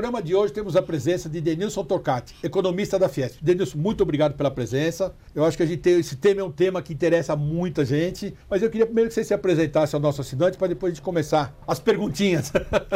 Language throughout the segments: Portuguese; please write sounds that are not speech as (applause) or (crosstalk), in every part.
programa de hoje temos a presença de Denilson Torcati, economista da Fiesp. Denilson, muito obrigado pela presença. Eu acho que a gente tem, esse tema é um tema que interessa muita gente, mas eu queria primeiro que você se apresentasse ao nosso assinante para depois a gente começar as perguntinhas.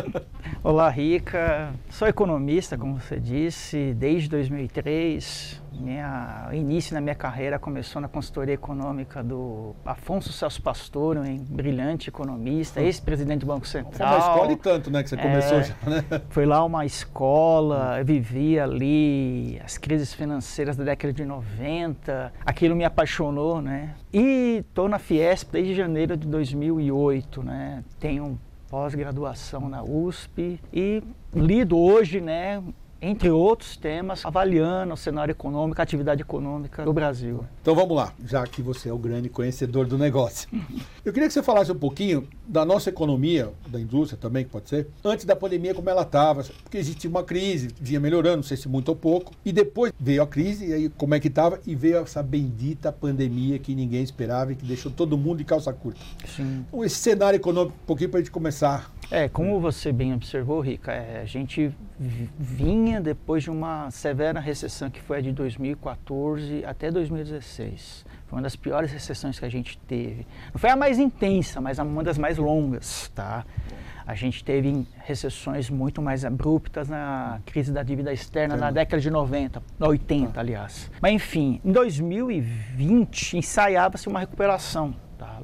(laughs) Olá, Rica. Sou economista, como você disse, desde 2003. Minha, o início na minha carreira começou na consultoria econômica do Afonso Celso Pastoro, um brilhante economista, ex-presidente do Banco Central. Foi uma escola e tanto, né, que você começou é, já, né? (laughs) Foi lá uma escola, eu vivia ali as crises financeiras da década de 90, aquilo me apaixonou, né? E estou na Fiesp desde janeiro de 2008, né? Tenho pós-graduação na USP e lido hoje, né, entre outros temas, avaliando o cenário econômico, a atividade econômica do Brasil. Então vamos lá, já que você é o grande conhecedor do negócio. Eu queria que você falasse um pouquinho da nossa economia, da indústria também, que pode ser, antes da pandemia, como ela estava, porque existia uma crise, vinha melhorando, não sei se muito ou pouco, e depois veio a crise, e aí como é que estava, e veio essa bendita pandemia que ninguém esperava e que deixou todo mundo de calça curta. Sim. Então, esse cenário econômico, um pouquinho para a gente começar. É, como você bem observou, Rica, é, a gente vinha depois de uma severa recessão que foi a de 2014 até 2016. Foi uma das piores recessões que a gente teve. Não foi a mais intensa, mas uma das mais longas, tá? A gente teve recessões muito mais abruptas na crise da dívida externa na década de 90, 80, aliás. Mas enfim, em 2020 ensaiava-se uma recuperação, tá?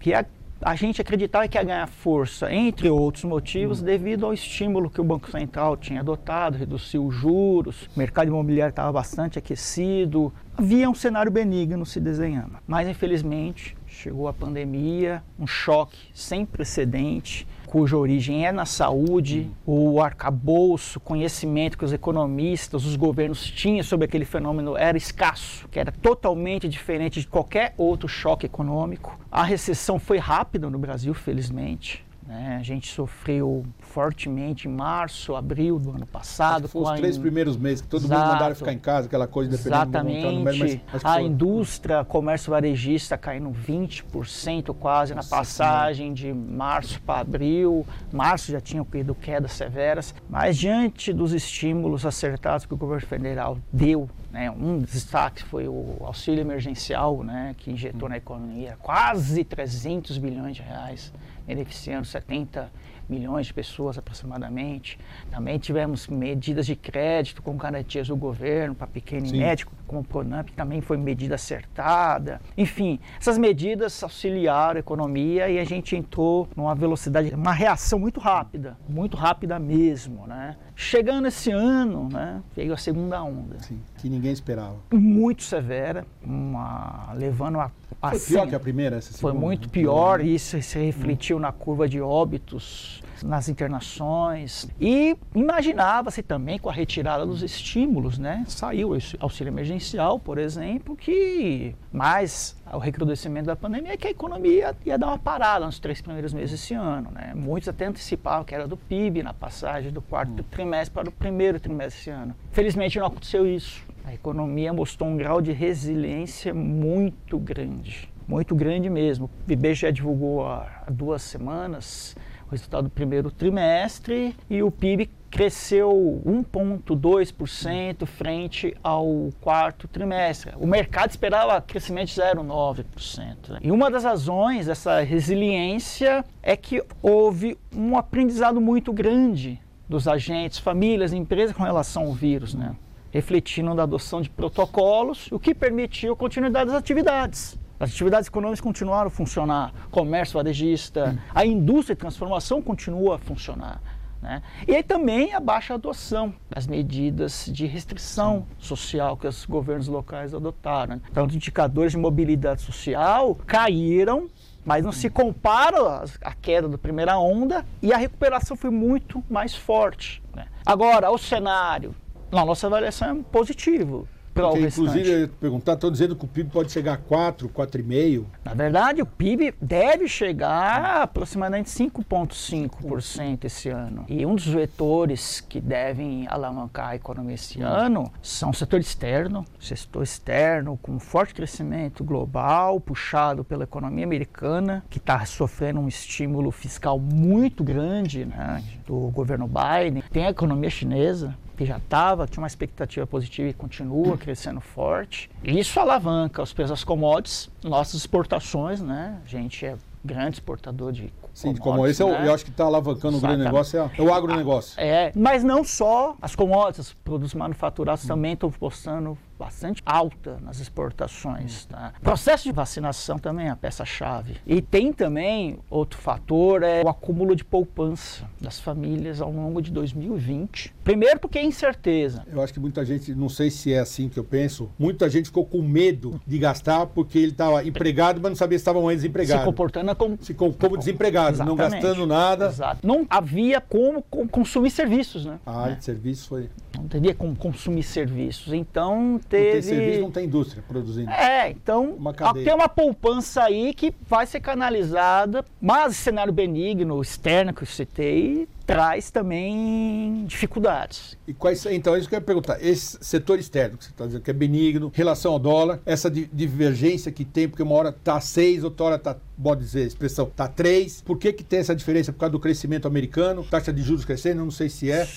Que a a gente acreditava que ia ganhar força, entre outros motivos, hum. devido ao estímulo que o Banco Central tinha adotado, reduziu os juros, o mercado imobiliário estava bastante aquecido, havia um cenário benigno se desenhando. Mas, infelizmente, chegou a pandemia, um choque sem precedente, cuja origem é na saúde, o arcabouço, conhecimento que os economistas, os governos tinham sobre aquele fenômeno era escasso, que era totalmente diferente de qualquer outro choque econômico. A recessão foi rápida no Brasil, felizmente. Né? A gente sofreu fortemente em março, abril do ano passado. Foi os três in... primeiros meses que todo Exato. mundo mandaram ficar em casa, aquela coisa dependendo Exatamente. do número, mas, mas a indústria, comércio varejista caindo 20% quase Nossa, na passagem de março para abril. Março já tinha ocorrido quedas severas, mas diante dos estímulos acertados que o governo federal deu né, um destaque foi o auxílio emergencial, né, que injetou na economia quase 300 bilhões de reais beneficiando 70 milhões de pessoas aproximadamente. Também tivemos medidas de crédito com garantias do governo para pequeno Sim. e médio, como o Pronamp, que também foi medida acertada. Enfim, essas medidas auxiliaram a economia e a gente entrou numa velocidade, uma reação muito rápida, muito rápida mesmo, né? Chegando esse ano, né, veio a segunda onda. Sim, que ninguém esperava. Muito severa, uma, levando a foi assim, pior que a primeira? Essa foi muito pior, e isso se refletiu na curva de óbitos, nas internações. E imaginava-se também com a retirada dos estímulos, né? Saiu o auxílio emergencial, por exemplo, que mais o recrudescimento da pandemia que a economia ia dar uma parada nos três primeiros meses desse ano, né? Muitos até antecipavam que era do PIB na passagem do quarto hum. trimestre para o primeiro trimestre desse ano. Felizmente não aconteceu isso. A economia mostrou um grau de resiliência muito grande, muito grande mesmo. O IBGE divulgou há duas semanas o resultado do primeiro trimestre e o PIB cresceu 1,2% frente ao quarto trimestre. O mercado esperava crescimento de 0,9%. E uma das razões dessa resiliência é que houve um aprendizado muito grande dos agentes, famílias, empresas com relação ao vírus, né? Refletindo na adoção de protocolos, o que permitiu a continuidade das atividades. As atividades econômicas continuaram a funcionar, comércio varejista, a indústria de transformação continua a funcionar. Né? E aí também a baixa adoção das medidas de restrição social que os governos locais adotaram. Né? Então, os indicadores de mobilidade social caíram, mas não se compara a queda da primeira onda e a recuperação foi muito mais forte. Né? Agora, o cenário na nossa avaliação é positivo. para o Porque, inclusive, perguntar, estão dizendo que o PIB pode chegar a 4, 4,5. Na verdade, o PIB deve chegar a aproximadamente 5,5% esse ano. E um dos vetores que devem alavancar a economia esse ano são o setor externo, setor externo com forte crescimento global, puxado pela economia americana, que está sofrendo um estímulo fiscal muito grande né, do governo Biden. Tem a economia chinesa, que já estava, tinha uma expectativa positiva e continua crescendo forte. Isso alavanca os preços das commodities, nossas exportações, né? A gente é grande exportador de Sim, commodities, como esse, é né? eu acho que está alavancando o grande negócio, é, é o agronegócio. É, mas não só as commodities, os produtos manufaturados também estão postando bastante alta nas exportações. Tá? Processo de vacinação também é a peça-chave. E tem também outro fator, é o acúmulo de poupança das famílias ao longo de 2020. Primeiro porque é incerteza. Eu acho que muita gente, não sei se é assim que eu penso, muita gente ficou com medo de gastar porque ele estava empregado, mas não sabia se estava mais Se desempregado. comportando como Se com- como desempregado, não Exatamente. gastando nada. Exato. Não havia como co- consumir serviços, né? A área de serviço foi. Não teria como consumir serviços. Então Não teve. tem serviço, não tem indústria produzindo. É, então Uma tem uma poupança aí que vai ser canalizada, mas cenário benigno, externo que eu citei, traz também dificuldades. E quais Então, é isso que eu ia perguntar. Esse setor externo, que você está dizendo que é benigno, relação ao dólar, essa di- divergência que tem, porque uma hora está 6, outra hora está, pode dizer a expressão, está 3. Por que, que tem essa diferença? Por causa do crescimento americano, taxa de juros crescendo, não sei se é.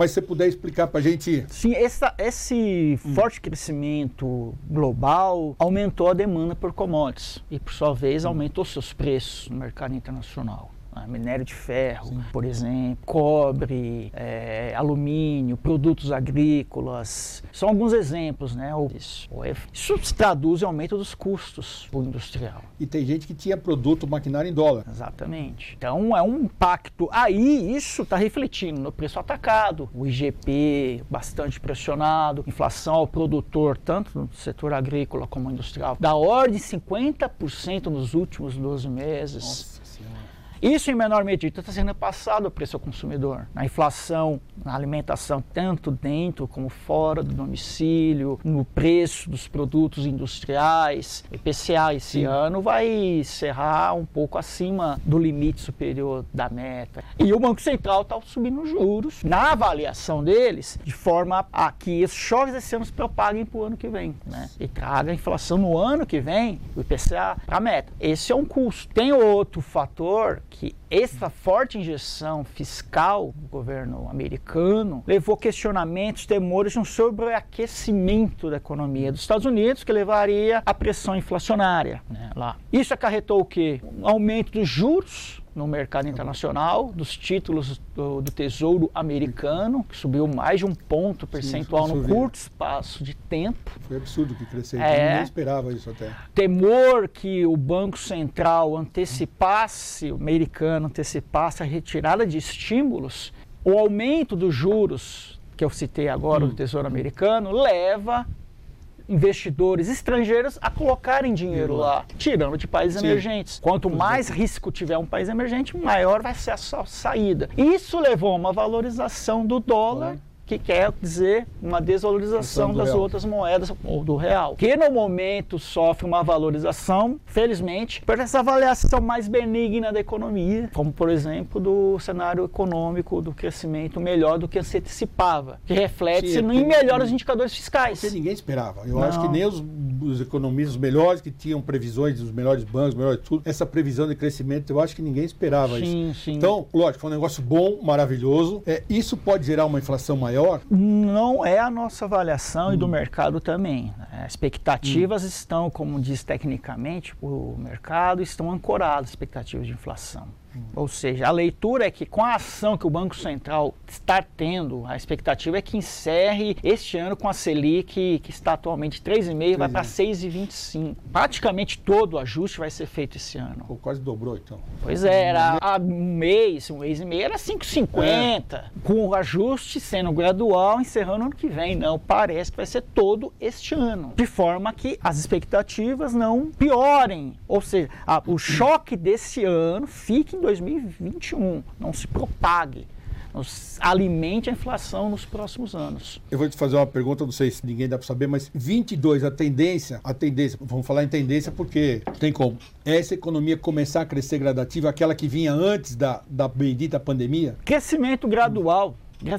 Mas se você puder explicar para a gente. Sim, essa- esse Hum. forte crescimento global aumentou a demanda por commodities e, por sua Hum. vez, aumentou seus preços no mercado internacional. Né? Minério de ferro, por exemplo, cobre, eh, alumínio, produtos agrícolas. São alguns exemplos, né? Ou Isso, é- isso se traduz em aumento dos custos do industrial. E tem gente que tinha produto, maquinário em dólar. Exatamente. Então é um impacto. Aí isso está refletindo no preço atacado, o IGP bastante pressionado, inflação ao produtor, tanto no setor agrícola como industrial, da ordem de 50% nos últimos 12 meses. Nossa. Isso, em menor medida, está sendo passado preço ao consumidor. Na inflação, na alimentação, tanto dentro como fora do domicílio, no preço dos produtos industriais. O IPCA esse Sim. ano vai encerrar um pouco acima do limite superior da meta. E o Banco Central está subindo os juros na avaliação deles, de forma a que esses choques desse ano se propaguem para o ano que vem. Né? E traga a inflação no ano que vem, o IPCA, para a meta. Esse é um custo. Tem outro fator que essa forte injeção fiscal do governo americano levou questionamentos, temores de um sobreaquecimento da economia dos Estados Unidos, que levaria à pressão inflacionária né, lá. Isso acarretou o quê? Um aumento dos juros no mercado internacional, dos títulos do, do Tesouro Americano, que subiu mais de um ponto percentual eu no curto espaço de tempo. Foi absurdo que cresceu. É. Ninguém esperava isso até. temor que o Banco Central antecipasse, o americano antecipasse a retirada de estímulos, o aumento dos juros, que eu citei agora do Tesouro Americano, leva investidores estrangeiros a colocarem dinheiro lá, tirando de países Sim. emergentes. Quanto mais risco tiver um país emergente, maior vai ser a sua saída. Isso levou a uma valorização do dólar, que quer dizer uma desvalorização das real. outras moedas ou do real, que no momento sofre uma valorização, felizmente, por essa avaliação mais benigna da economia, como por exemplo do cenário econômico do crescimento melhor do que se antecipava, que reflete-se é em melhores indicadores fiscais. Porque ninguém esperava. Eu Não. acho que nem os, os economistas melhores que tinham previsões dos melhores bancos, os melhores tudo, essa previsão de crescimento, eu acho que ninguém esperava isso. Sim, sim. Então, lógico, foi um negócio bom, maravilhoso. É, isso pode gerar uma inflação maior? Não é a nossa avaliação e do mercado também. né? Expectativas estão, como diz tecnicamente o mercado, estão ancoradas expectativas de inflação. Ou seja, a leitura é que com a ação que o Banco Central está tendo, a expectativa é que encerre este ano com a Selic, que está atualmente 3,5, vai para 6,25. Praticamente todo o ajuste vai ser feito esse ano. Pô, quase dobrou, então. Pois é, era há um mês, um mês e meio, era 5,50. Com o ajuste sendo gradual, encerrando ano que vem. Não, parece que vai ser todo este ano. De forma que as expectativas não piorem. Ou seja, a- o choque desse ano fique em 2021, não se propague. nos alimente a inflação nos próximos anos. Eu vou te fazer uma pergunta, não sei se ninguém dá para saber, mas 22, a tendência, a tendência, vamos falar em tendência porque tem como. Essa economia começar a crescer gradativa, aquela que vinha antes da, da bendita pandemia? Crescimento gradual.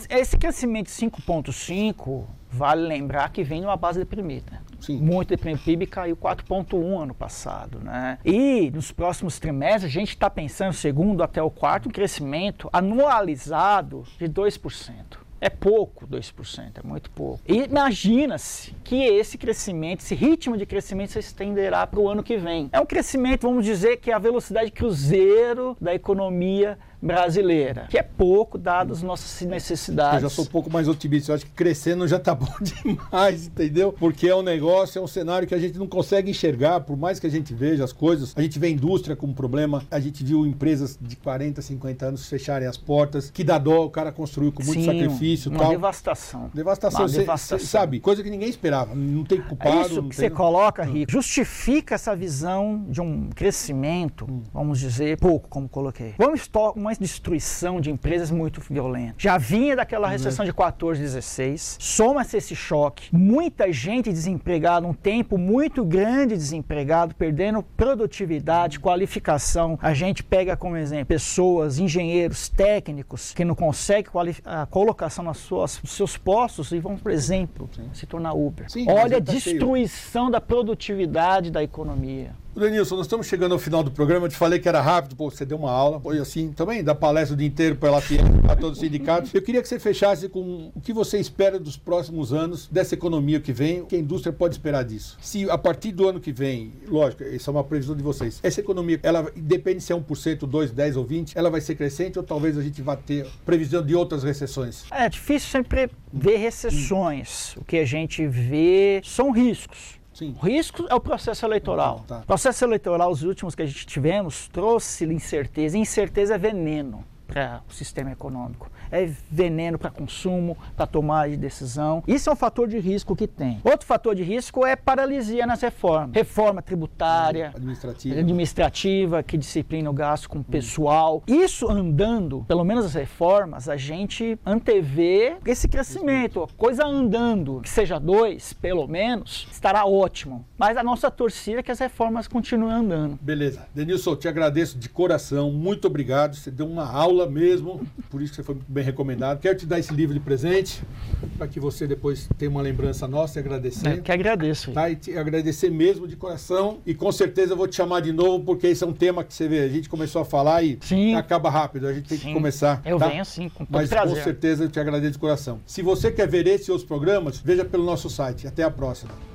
Esse crescimento 5,5 vale lembrar que vem de uma base deprimida. Sim. Muito deprimida. O PIB caiu 4,1 ano passado. Né? E nos próximos trimestres, a gente está pensando, segundo até o quarto, um crescimento anualizado de 2%. É pouco, 2%, é muito pouco. E imagina-se que esse crescimento, esse ritmo de crescimento se estenderá para o ano que vem. É um crescimento, vamos dizer, que é a velocidade cruzeiro da economia brasileira, que é pouco dado as nossas necessidades. Eu já sou um pouco mais otimista, eu acho que crescendo já está (laughs) bom demais, entendeu? Porque é um negócio, é um cenário que a gente não consegue enxergar, por mais que a gente veja as coisas, a gente vê a indústria como problema, a gente viu empresas de 40, 50 anos fecharem as portas, que dá dó, o cara construiu com muito Sim, sacrifício uma tal. devastação. Devastação, uma cê, devastação. Cê, sabe? Coisa que ninguém esperava, não tem culpado. É isso que você coloca, Rico, justifica essa visão de um crescimento, hum. vamos dizer, pouco, como coloquei. Vamos uma destruição de empresas muito violenta. Já vinha daquela uhum. recessão de 14, 16, soma-se esse choque, muita gente desempregada, um tempo muito grande desempregado, perdendo produtividade, qualificação. A gente pega como exemplo pessoas, engenheiros, técnicos que não conseguem a colocação nas suas, nos seus postos e vão, por exemplo, Sim. se tornar Uber. Sim, Olha a tá destruição cheio. da produtividade da economia. Denilson, nós estamos chegando ao final do programa. Eu te falei que era rápido, pô, você deu uma aula. Foi assim, também dá palestra o dia inteiro pela FIEM, para todos os sindicatos. Eu queria que você fechasse com o que você espera dos próximos anos, dessa economia que vem, o que a indústria pode esperar disso. Se a partir do ano que vem, lógico, isso é uma previsão de vocês, essa economia, ela depende se é 1%, 2%, 10% ou 20%, ela vai ser crescente ou talvez a gente vá ter previsão de outras recessões? É difícil sempre ver recessões. O que a gente vê são riscos. Sim. O risco é o processo eleitoral. Tá. O processo eleitoral, os últimos que a gente tivemos, trouxe incerteza. Incerteza é veneno para o sistema econômico é veneno para consumo, para tomar de decisão. Isso é um fator de risco que tem. Outro fator de risco é paralisia nas reformas. Reforma tributária, administrativa, administrativa que disciplina o gasto com o pessoal. Isso andando, pelo menos as reformas, a gente antevê esse crescimento. Coisa andando, que seja dois, pelo menos, estará ótimo. Mas a nossa torcida é que as reformas continuem andando. Beleza. Denilson, te agradeço de coração. Muito obrigado. Você deu uma aula mesmo. Por isso que você foi bem recomendado. Quero te dar esse livro de presente, para que você depois tenha uma lembrança nossa e agradecer. Eu que agradeço. Tá? E te agradecer mesmo de coração. E com certeza eu vou te chamar de novo, porque esse é um tema que você vê, a gente começou a falar e sim. acaba rápido. A gente tem sim. que começar. Eu tá? venho sim, com todo Mas prazer. com certeza eu te agradeço de coração. Se você quer ver esses outros programas, veja pelo nosso site. Até a próxima.